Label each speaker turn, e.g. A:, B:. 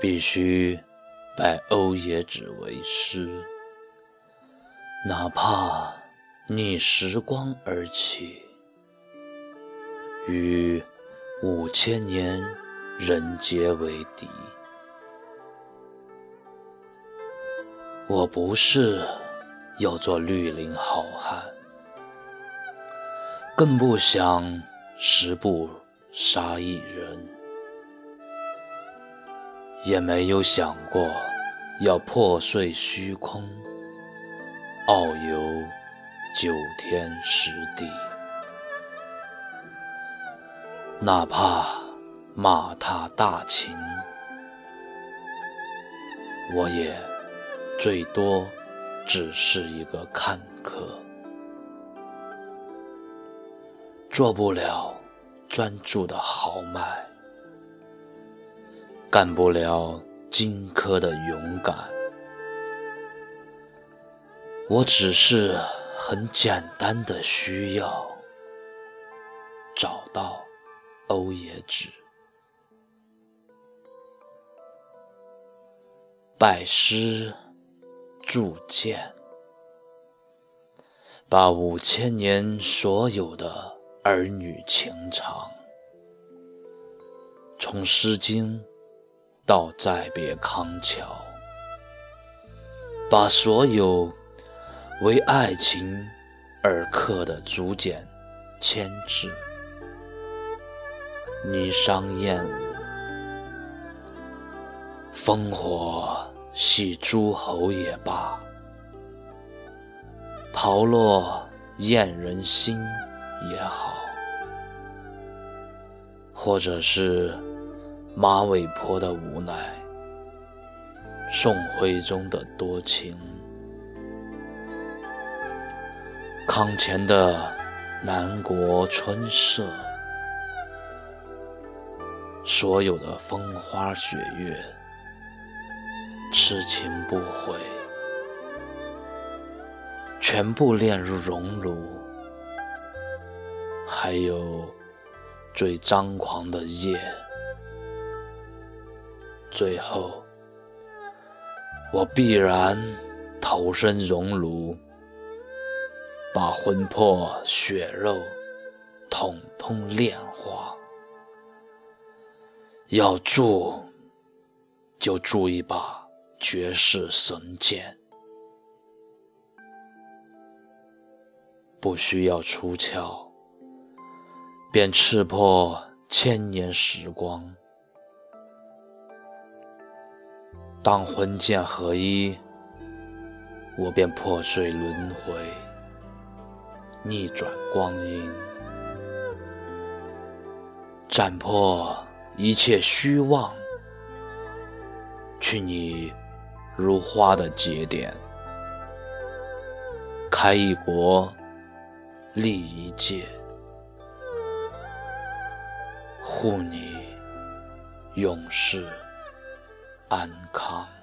A: 必须拜欧冶子为师，哪怕逆时光而起，与五千年人杰为敌。我不是要做绿林好汉，更不想十步杀一人。也没有想过要破碎虚空，遨游九天十地，哪怕马踏大秦，我也最多只是一个看客，做不了专注的豪迈。干不了荆轲的勇敢，我只是很简单的需要找到欧冶子，拜师铸剑，把五千年所有的儿女情长，从《诗经》。到再别康桥，把所有为爱情而刻的竹简签字。霓裳燕舞，烽火戏诸侯也罢，炮落雁人心也好，或者是。马嵬坡的无奈，宋徽宗的多情，康乾的南国春色，所有的风花雪月，痴情不悔，全部炼入熔炉，还有最张狂的夜。最后，我必然投身熔炉，把魂魄血肉统统炼化。要铸，就铸一把绝世神剑，不需要出鞘，便刺破千年时光。当魂剑合一，我便破碎轮回，逆转光阴，斩破一切虚妄，去你如花的节点，开一国，立一界，护你永世。安康。